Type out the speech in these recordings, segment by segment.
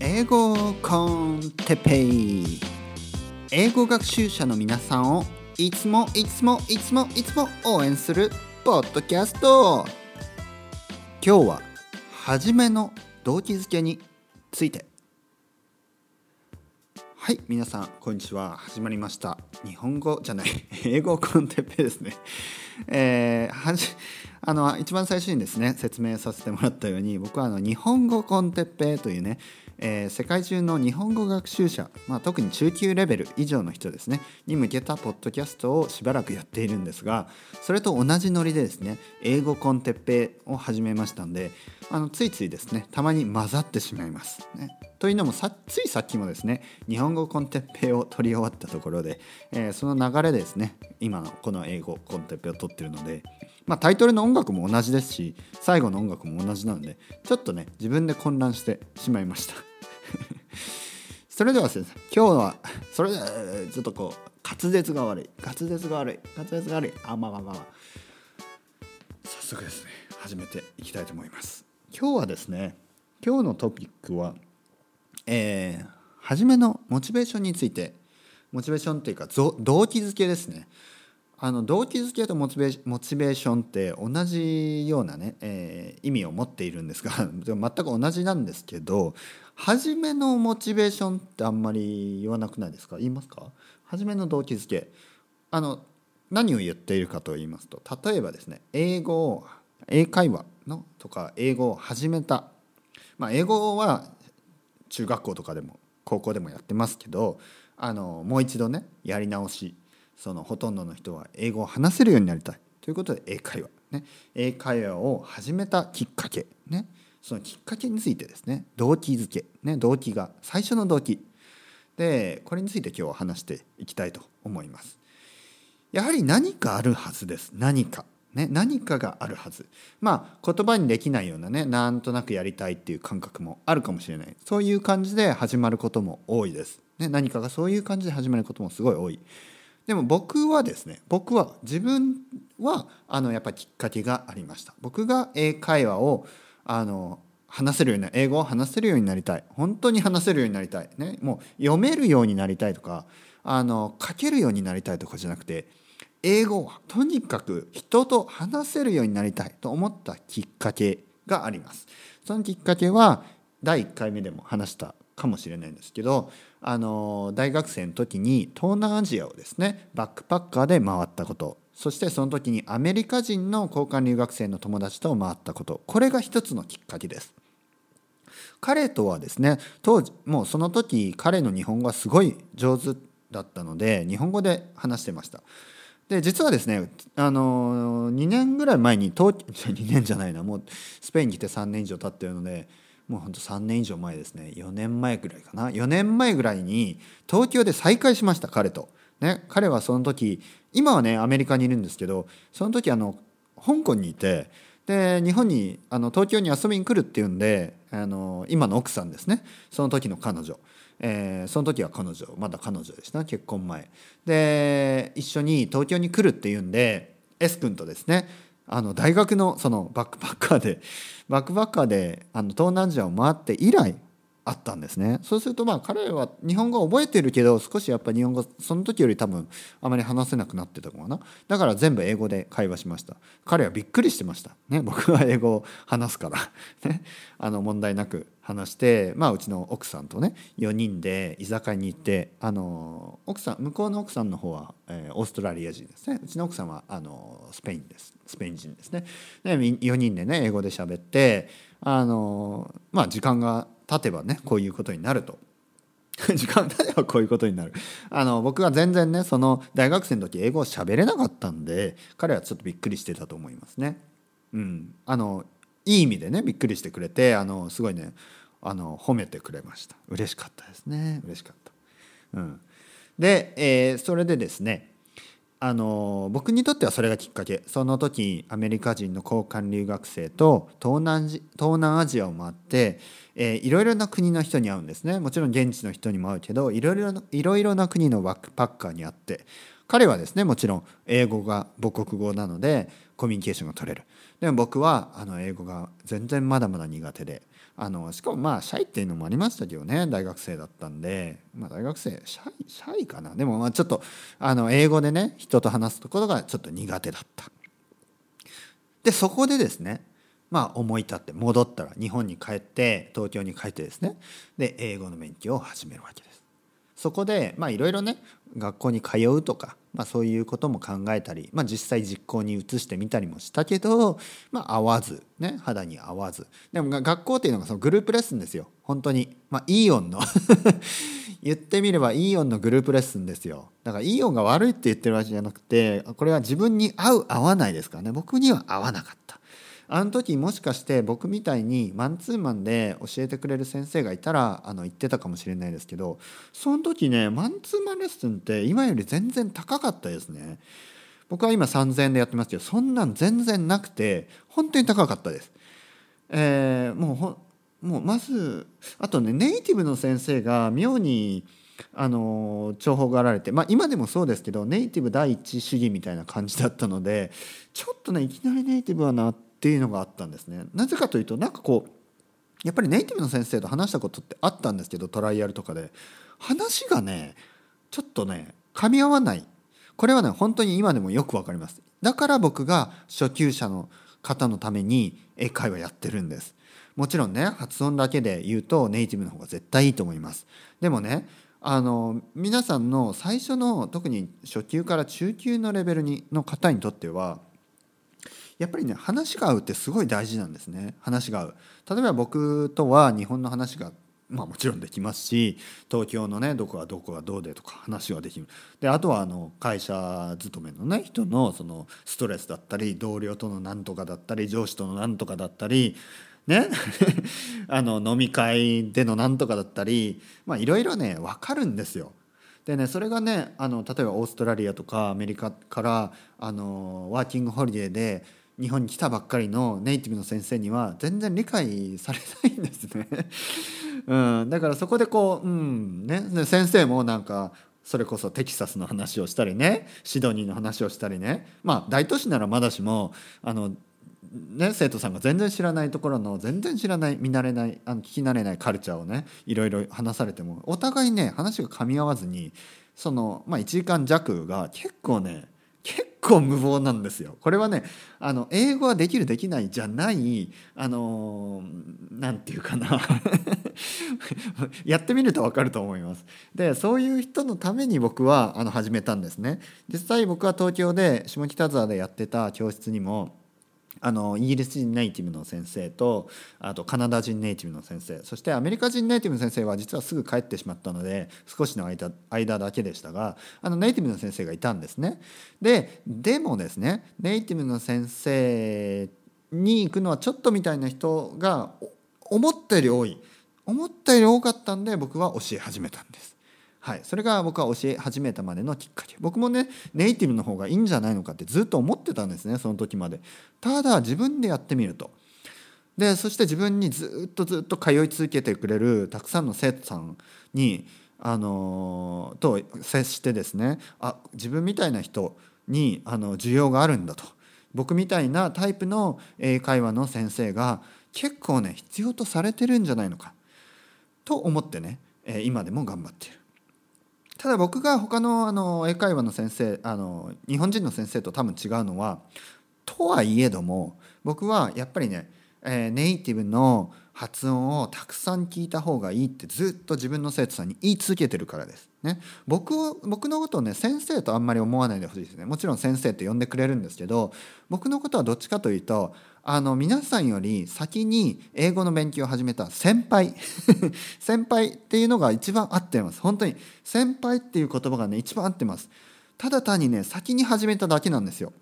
英語コンテペイ。英語学習者の皆さんをいつもいつもいつもいつも応援するポッドキャスト。今日は初めの動機づけについて。はい皆さんこんにちは。始まりました。日本語じゃない 英語コンテッペですね。えー、はじあの一番最初にですね説明させてもらったように僕はあの日本語コンテッペというねえー、世界中の日本語学習者、まあ、特に中級レベル以上の人ですねに向けたポッドキャストをしばらくやっているんですがそれと同じノリでですね英語コンテッペを始めましたんであのついついですねたまに混ざってしまいます。ね、というのもさついさっきもですね日本語コンテッペを取り終わったところで、えー、その流れでですね今のこの英語コンテッペを取ってるので。まあ、タイトルの音楽も同じですし最後の音楽も同じなのでちょっとね自分で混乱してしまいました。それではですね今日はそれでちょっとこう滑舌が悪い。滑舌が悪い。滑舌が悪い。あまあまあまあ、まあ、早速ですね始めていきたいと思います。今日はですね今日のトピックはえー、初めのモチベーションについて。モチベーションっていうか動機づけですね。あの動機づけとモチベーションって同じようなね、えー、意味を持っているんですが 全く同じなんですけど初めのモチベーションってあんまり言わなくないですか？言いますか？初めの動機づけ。あの何を言っているかと言いますと例えばですね英語を英会話のとか英語を始めた、まあ、英語は中学校とかでも高校でもやってますけどあのもう一度ねやり直し。そのほとんどの人は英語を話せるようになりたい。ということで英会話、ね、英会話を始めたきっかけ、ね、そのきっかけについてですね。動機づけ、ね、動機が最初の動機。でこれについて今日は話していきたいと思います。やはり何かあるはずです。何か。ね、何かがあるはず。まあ言葉にできないようなね。なんとなくやりたいっていう感覚もあるかもしれない。そういう感じで始まることも多いです、ね、何かがそういう感じで始まることもすごい多い。でも僕はですね僕は自分はあのやっぱりきっかけがありました。僕が英会話をあの話せるような英語を話せるようになりたい。本当に話せるようになりたい、ね、もう読めるようになりたいとかあの書けるようになりたいとかじゃなくて英語をとにかく人と話せるようになりたいと思ったきっかけがあります。そのきっかけは第1回目でも話したかもしれないんですけどあの大学生の時に東南アジアをですねバックパッカーで回ったことそしてその時にアメリカ人の交換留学生の友達と回ったことこれが一つのきっかけです。彼とはですね当時もうその時彼の日本語はすごい上手だったので日本語で話してました。で実はですねあの2年ぐらい前に東 2年じゃないなもうスペインに来て3年以上経ってるのでもうほんと3年以上前ですね。4年前ぐらいかな。4年前ぐらいに東京で再会しました彼と。ね、彼はその時今はねアメリカにいるんですけどその時あの香港にいてで日本にあの東京に遊びに来るっていうんであの今の奥さんですね。その時の彼女、えー、その時は彼女。まだ彼女でした。結婚前。で一緒に東京に来るっていうんで S 君とですね。あの大学のそのバックパッカーでバックパッカーであの東南アジアを回って以来あったんですね。そうするとまあ彼は日本語を覚えてるけど少しやっぱ日本語その時より多分あまり話せなくなってたかな。だから全部英語で会話しました。彼はびっくりしてました。ね僕は英語を話すから。ねあの問題なく話してまあうちの奥さんとね4人で居酒屋に行ってあの奥さん向こうの奥さんの方は、えー、オーストラリア人ですね。うちの奥さんはあのスペインです。スペイン人ですね。で4人でね英語で喋ってあのまあ時間が経てばねこういうことになると。時間経てばこういうことになるあの僕が全然ねその大学生の時英語を喋れなかったんで彼はちょっとびっくりしてたと思いますね。うん、あのいい意味でねびっくりしてくれてあのすごいねあの褒めてくれました嬉しかったですね嬉しかった。うん、で、えー、それでですねあの僕にとってはそれがきっかけ。その時アメリカ人の交換留学生と東南東南アジアを回って、えー、いろいろな国の人に会うんですね。もちろん現地の人にも会うけどいろいろいろいろな国のバックパッカーに会って彼はですねもちろん英語が母国語なのでコミュニケーションが取れる。でも僕はあの英語が全然まだまだ苦手であのしかもまあシャイっていうのもありましたけどね大学生だったんで、まあ、大学生シャイシャイかな？でもまあちょっとあの英語でね人と話すところがちょっと苦手だった。でそこでですねまあ思い立って戻ったら日本に帰って東京に帰ってですねで英語の勉強を始めるわけです。そこでいろいろね学校に通うとか、まあ、そういうことも考えたり、まあ、実際実行に移してみたりもしたけど、まあ、合わず、ね、肌に合わず。でも学校っていうのがそのグループレッスンですよ。本当に、まあ、イオンの。言ってみればイーオンのグループレッスンですよ。だからイオンが悪いって言ってるわけじゃなくてこれは自分に合う合わないですからね。僕には合わなかった。あの時もしかして僕みたいにマンツーマンで教えてくれる先生がいたらあの言ってたかもしれないですけどその時ねマンツーマンレッスンって今より全然高かったですね。僕は今3,000円でやってますけどそんなん全然なくて本当に高かったです。えー、もうほもうまずあとねネイティブの先生が妙にあの重宝がられて、まあ、今でもそうですけどネイティブ第一主義みたいな感じだったのでちょっとねいきなりネイティブはなってっていうのがあったんですね。なぜかというとなんかこうやっぱりネイティブの先生と話したことってあったんですけどトライアルとかで。話がねちょっとね噛み合わない。これはね本当に今でもよくわかります。だから僕が初級者の方のために英会話やってるんです。もちろんね発音だけで言うとネイティブの方が絶対いいと思います。でもねあの皆さんの最初の特に初級から中級のレベルにの方にとってはやっぱりね話が合うってすごい大事なんですね。話が合う。例えば僕とは日本の話がまあもちろんできますし東京のねどこがどこがどうでとか話はできる。であとはあの会社勤めのね人のそのストレスだったり同僚とのなんとかだったり上司とのなんとかだったりね？あの飲み会でのなんとかだったりまあいろいろね分かるんですよ。でねそれがねあの例えばオーストラリアとかアメリカからあのワーキングホリデーで日本に来たばっかりのネイティブの先生には全然理解されないんですね。うん、だからそこでこう、うんね、先生もなんかそれこそテキサスの話をしたりね。シドニーの話をしたりね。まあ大都市ならまだしもあの、ね、生徒さんが全然知らないところの全然知らない見慣れないあの聞き慣れないカルチャーをねいろいろ話されてもお互いね話が噛み合わずにその、まあ、1時間弱が結構ね結構無謀なんですよ。これはねあの英語はできるできないじゃないあの何て言うかな やってみると分かると思います。でそういう人のために僕はあの始めたんですね。実際僕は東京で下北沢でやってた教室にもあのイギリス人ネイティブの先生とあとカナダ人ネイティブの先生そしてアメリカ人ネイティブの先生は実はすぐ帰ってしまったので少しの間間だけでしたがあのネイティブの先生がいたんですね。ででもですねネイティブの先生に行くのはちょっとみたいな人が思ったより多い思ったより多かったんで僕は教え始めたんです。はい、それが僕は教え始めたまでのきっかけ。僕もねネイティブの方がいいんじゃないのかってずっと思ってたんですねその時まで。ただ自分でやってみると。でそして自分にずっとずっと通い続けてくれるたくさんの生徒さんにあのと接してですねあ自分みたいな人にあの需要があるんだと。僕みたいなタイプの英会話の先生が結構ね必要とされてるんじゃないのか。と思ってね今でも頑張っている。ただ僕が他のあの英会話の先生あの日本人の先生と多分違うのはとはいえども僕はやっぱりね、えー、ネイティブの発音をたくさん聞いた方がいいってずっと自分の生徒さんに言い続けてるからです。ね、僕僕のことをね先生とあんまり思わないでほしいですねもちろん先生って呼んでくれるんですけど僕のことはどっちかというとあの皆さんより先に英語の勉強を始めた先輩。先輩っていうのが一番合ってます。本当に先輩っていう言葉がね一番合ってます。ただ単にね先に始めただけなんですよ。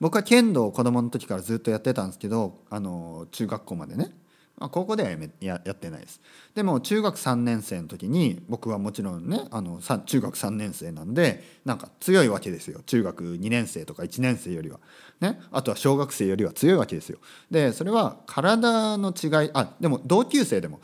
僕は剣道を子供の時からずっとやってたんですけどあの中学校までね。あ、高校ではやめややってないですでも中学3年生の時に僕はもちろんねあの中学3年生なんでなんか強いわけですよ中学2年生とか1年生よりは。ね、あとは小学生よりは強いわけですよ。でそれは体の違いあでも同級生でも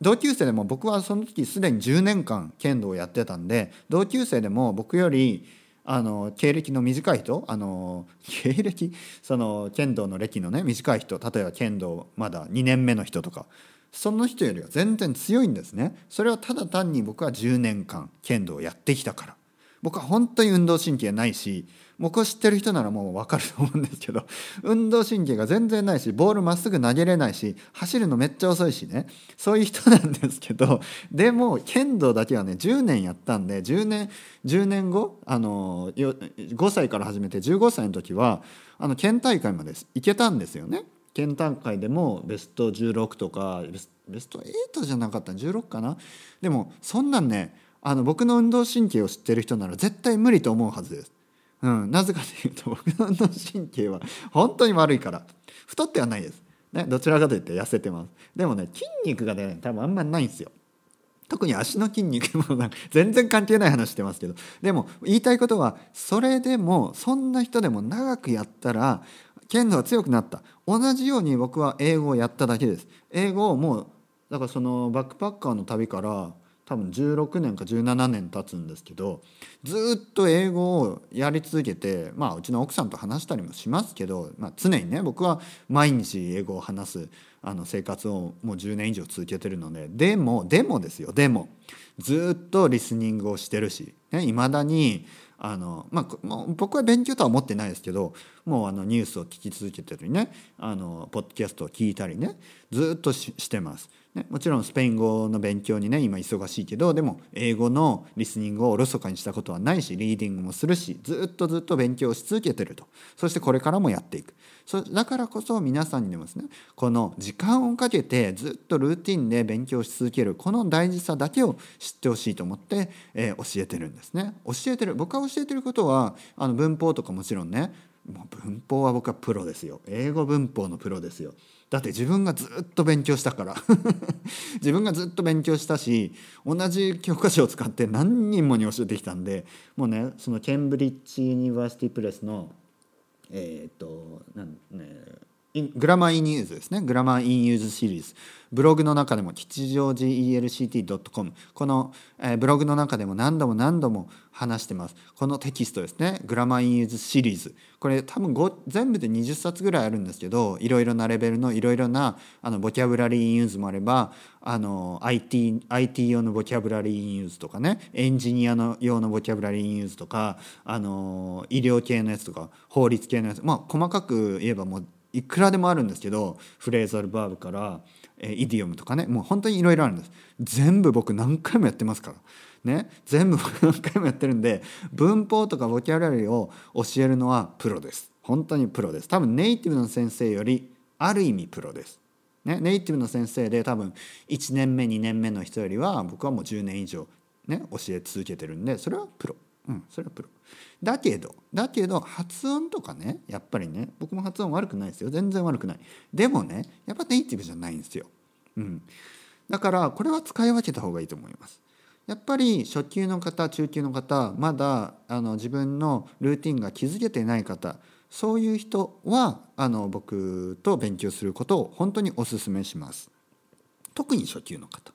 同級生でも僕はその時すでに10年間剣道をやってたんで同級生でも僕よりあの経歴の短い人あの経歴？その剣道の歴のね短い人例えば剣道まだ2年目の人とかその人よりは全然強いんですね。それはただ単に僕は10年間剣道をやってきたから。僕は本当に運動神経ないし僕を知ってる人ならもう分かると思うんですけど 運動神経が全然ないしボールまっすぐ投げれないし走るのめっちゃ遅いしねそういう人なんですけど でも剣道だけはね10年やったんで10年10年後あの5歳から始めて15歳の時はあの県大会まで行けたんですよね。県大会でもベスト16とかベスト8じゃなかった16かなでもそんなんねあの僕の運動神経を知ってる人なら絶対無理と思うはずです。うん、なぜかというと僕の神経は本当に悪いから太ってはないです。ね、どちらかというと痩せてます。でもね筋肉がね多分あんまりないんですよ。特に足の筋肉もなんか全然関係ない話してますけどでも言いたいことはそれでもそんな人でも長くやったら剣道が強くなった同じように僕は英語をやっただけです英語をもうだからそのバックパッカーの旅から多分16年か17年経つんですけどずっと英語をやり続けてまあうちの奥さんと話したりもしますけど、まあ、常にね僕は毎日英語を話すあの生活をもう10年以上続けてるのででもでもですよでもずっとリスニングをしてるしいま、だにあのまあ、僕は勉強とは思ってないですけどもうあのニュースを聞き続けてたりねあのポッドキャストを聞いたりねずっとしてます。ね、もちろんスペイン語の勉強にね今忙しいけどでも英語のリスニングをおろそかにしたことはないしリーディングもするしずっとずっと勉強し続けてると。そしてこれからもやっていく。そだからこそ皆さんにでもですねこの時間をかけてずっとルーティンで勉強し続けるこの大事さだけを知ってほしいと思って、えー、教えてるんですね。教えてる。僕が教えてることはあの文法とかもちろんねもう文法は僕はプロですよ。英語文法のプロですよ。だって自分がずっと勉強したから。自分がずっと勉強したし同じ教科書を使って何人もに教えてきたんでもうねその Cambridge University Press のえっ、となんね Grammar in Use ですね。 Grammar in Use シリーズ。ブログの中でも吉祥寺 ELCT.com この、えー、ブログの中でも何度も何度も話してます。このテキストですね。 Grammar in Use シリーズ。これ多分全部で20冊ぐらいあるんですけどいろいろなレベルのいろいろなあの Vocabulary in Use もあればあの IT, IT 用の Vocabulary in Use とかね。エンジニアの用の Vocabulary in Use とかあの医療系のやつとか法律系のやつ。まあ細かく言えばもういくらでもあるんですけどフレーザルバーブから、え、イディオムとかねもう本当にいろいろあるんです。全部僕何回もやってますから。ね。全部何回もやってるんで文法とかボキャブラリーを教えるのはプロです。本当にプロです。多分ネイティブの先生よりある意味プロです、ね、ネイティブの先生で多分1年目2年目の人よりは僕はもう10年以上ね教え続けてるんでそれはプロ。うんそれはプロ。だけどだけど発音とかねやっぱりね僕も発音悪くないですよ。全然悪くない。でもねやっぱネイティブじゃないんですよ、うん、だからこれは使い分けた方がいいと思います。やっぱり初級の方中級の方まだあの自分のルーティンが築けてない方そういう人はあの僕と勉強することを本当にお勧めします。特に初級の方。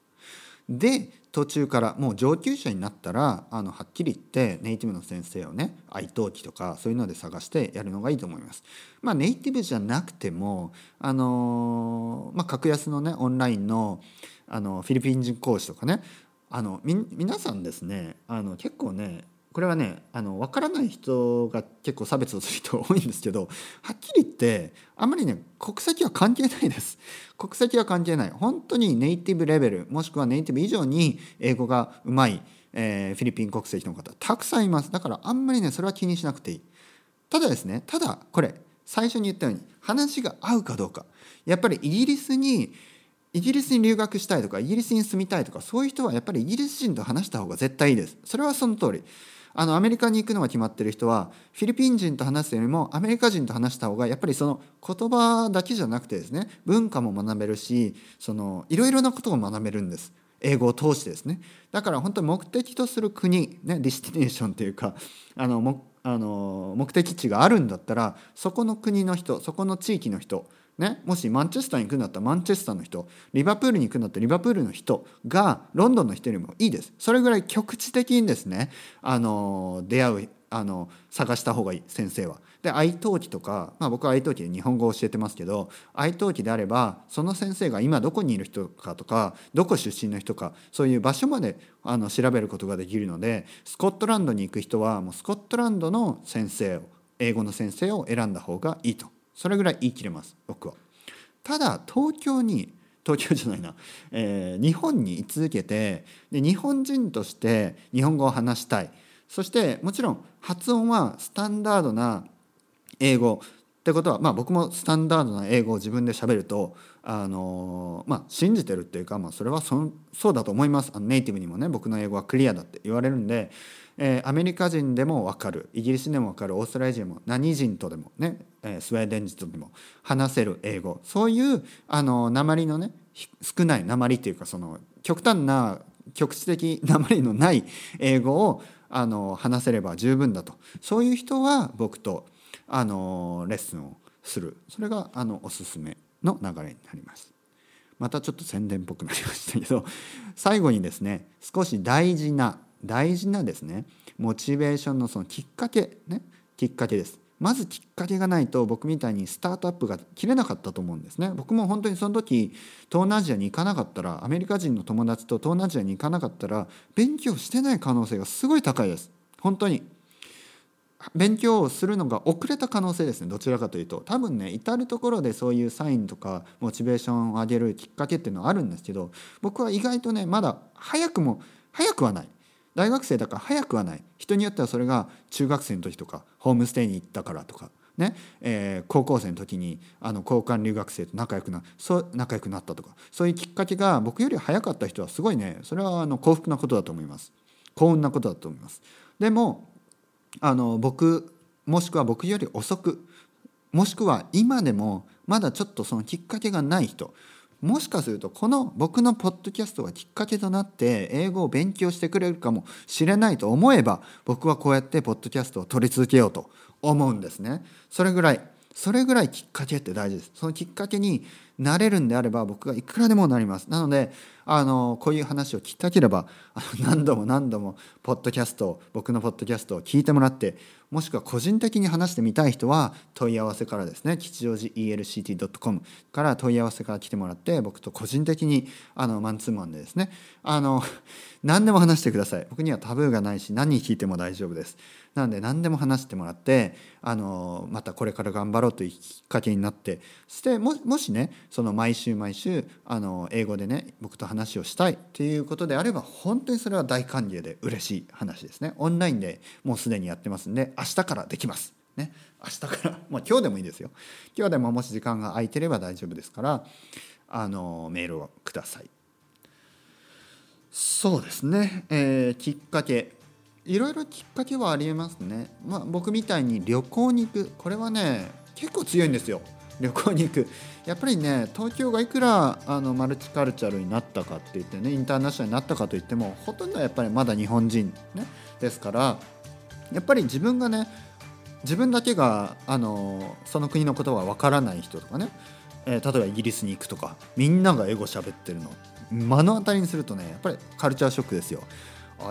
で途中からもう上級者になったらあのはっきり言ってネイティブの先生をね愛登記とかそういうので探してやるのがいいと思います。まあ、ネイティブじゃなくてもあの、まあ、格安のねオンラインのあのフィリピン人講師とかねあのみ皆さんですねあの結構ねこれはねあの分からない人が結構差別をする人多いんですけど はっきり言ってあんまりね国籍は関係ないです。国籍は関係ない。本当にネイティブレベルもしくはネイティブ以上に英語がうまい、えー、フィリピン国籍の方たくさんいます。だからあんまりねそれは気にしなくていい。ただですねただこれ最初に言ったように話が合うかどうか。やっぱりイギリスにイギリスに留学したいとかイギリスに住みたいとかそういう人はやっぱりイギリス人と話した方が絶対いいです。それはその通り。あのアメリカに行くのが決まってる人はフィリピン人と話すよりもアメリカ人と話した方がやっぱりその言葉だけじゃなくてですね文化も学べるしそのいろいろなことを学べるんです。英語を通してですね。だから本当に目的とする国ね destination というかあのもあの目的地があるんだったらそこの国の人そこの地域の人ね、もしマンチェスターに行くんだったらマンチェスターの人リバプールに行くんだったらリバプールの人がロンドンの人よりもいいですそれぐらい局地的にですねあの出会うあの探した方がいい先生は。で italki とか、まあ、僕は italki で日本語を教えてますけど italki であればその先生が今どこにいる人かとかどこ出身の人かそういう場所まであの調べることができるのでスコットランドに行く人はもうスコットランドの先生を英語の先生を選んだ方がいいとそれぐらい言い切れます僕は。ただ東京に東京じゃないな、えー、日本に居続けてで日本人として日本語を話したい。そしてもちろん発音はスタンダードな英語。ってことは、まあ、僕もスタンダードな英語を自分で喋るとあのまあ、信じてるっていうか、まあ、それはそそうだと思います。あのネイティブにもね僕の英語はクリアだって言われるんで、えー、アメリカ人でも分かる。イギリスでも分かる。オーストラリア人も何人とでもね、えー、スウェーデン人とでも話せる英語。そういうあの鉛のね少ない鉛っていうかその極端な局地的鉛のない英語をあの話せれば十分だと。そういう人は僕とあのレッスンをする。それがあのおすすめの流れになります。またちょっと宣伝っぽくなりましたけど最後にですね少し大事な大事なですねモチベーションのそのきっかけねきっかけです。まずきっかけがないと僕みたいにスタートアップが切れなかったと思うんですね。僕も本当にその時東南アジアに行かなかったらアメリカ人の友達と東南アジアに行かなかったら勉強してない可能性がすごい高いです。本当に。勉強をするのが遅れた可能性ですね。どちらかというと。多分ね至る所でそういうサインとかモチベーションを上げるきっかけっていうのはあるんですけど僕は意外とねまだ早くも早くはない。大学生だから早くはない。人によってはそれが中学生の時とかホームステイに行ったからとかね。えー、高校生の時にあの交換留学生と仲良くなそう仲良くなったとか。そういうきっかけが僕より早かった人はすごいね。それはあの幸福なことだと思います。幸運なことだと思います。でもあの僕もしくは僕より遅くもしくは今でもまだちょっとそのきっかけがない人もしかするとこの僕のポッドキャストがきっかけとなって英語を勉強してくれるかもしれないと思えば僕はこうやってポッドキャストを取り続けようと思うんですね。それぐらいそれぐらいきっかけって大事です。そのきっかけになれるんであれば僕がいくらでもなります。なのであのこういう話を聞きたければあの 何度も何度もポッドキャスト僕のポッドキャストを聞いてもらってもしくは個人的に話してみたい人は問い合わせからですね吉祥寺 ELCT.com から問い合わせから来てもらって僕と個人的にあのマンツーマンでですねあの 何でも話してください僕にはタブーがないし何聞いても大丈夫です。なので何でも話してもらってあのまたこれから頑張ろうというきっかけになってしてももしねその毎週毎週あの英語でね僕と話話をしたいということであれば本当にそれは大歓迎で嬉しい話ですね。オンラインでもうすでにやってますんで明日からできます。ね。明日から。もう今日でもいいですよ。今日でももし時間が空いてれば大丈夫ですからあのメールをください。そうですね、えー、きっかけ。いろいろきっかけはありえますね。まあ、僕みたいに旅行に行く。これはね結構強いんですよ。旅行に行く やっぱりね東京がいくらあのマルチカルチャルになったかって言ってねインターナショナルになったかといってもほとんどやっぱりまだ日本人、ね、ですからやっぱり自分がね自分だけがあのその国のことはわからない人とかね、えー、例えばイギリスに行くとかみんなが英語喋ってるの目の当たりにするとねやっぱりカルチャーショックですよ。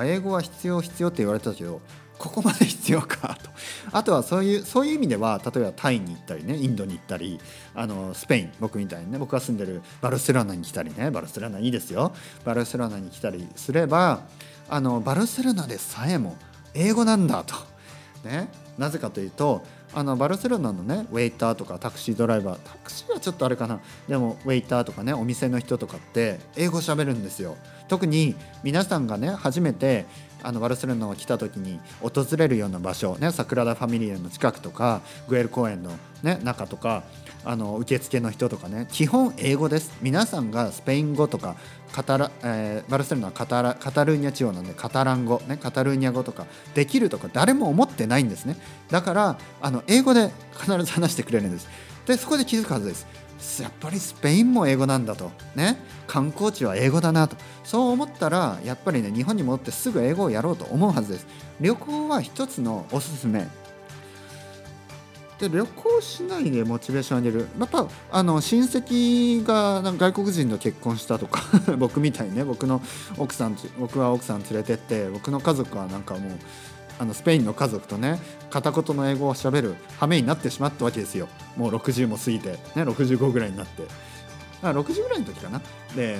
英語は必要必要って言われたけどここまで必要かと。あとはそういうそういう意味では例えばタイに行ったりねインドに行ったりあのスペイン僕みたいにね僕が住んでるバルセロナに来たりねバルセロナいいですよ。バルセロナに来たりすればあのバルセロナでさえも英語なんだと、ね、なぜかというとあのバルセロナのねウェイターとかタクシードライバータクシーはちょっとあれかな。でもウェイターとかねお店の人とかって英語喋るんですよ。特に皆さんがね初めてあのバルセロナを来た時に訪れるような場所、ね、サクラダ・ファミリアの近くとかグエル公園の、ね、中とかあの受付の人とかね基本英語です。皆さんがスペイン語とかカタラ、えー、バルセロナはカタラカタルーニャ地方なんでカタラン語、ね、カタルーニャ語とかできるとか誰も思ってないんですね。だからあの英語で必ず話してくれるんです。でそこで気づくはずです。やっぱりスペインも英語なんだと。ね。観光地は英語だなと。そう思ったらやっぱりね日本に戻ってすぐ英語をやろうと思うはずです。旅行は一つのおすすめ。で旅行しないでモチベーション上げる。やっぱあの親戚が外国人と結婚したとか 僕みたいにね僕の奥さん僕は奥さん連れてって僕の家族はなんかもうあのスペインの家族とね片言の英語をしゃべる羽目になってしまったわけですよ。もう60も過ぎて、ね、65ぐらいになって。あ60ぐらいの時かな。で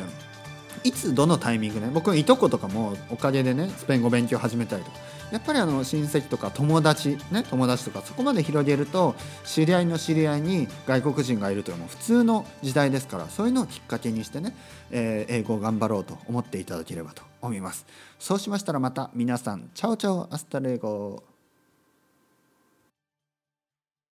いつどのタイミングね僕のいとことかもおかげでねスペイン語勉強始めたりとか。やっぱりあの親戚とか友達ね友達とかそこまで広げると知り合いの知り合いに外国人がいるというのも普通の時代ですからそういうのをきっかけにしてね、えー、英語を頑張ろうと思っていただければと。思います。そうしましたらまた皆さん chao chao hasta luego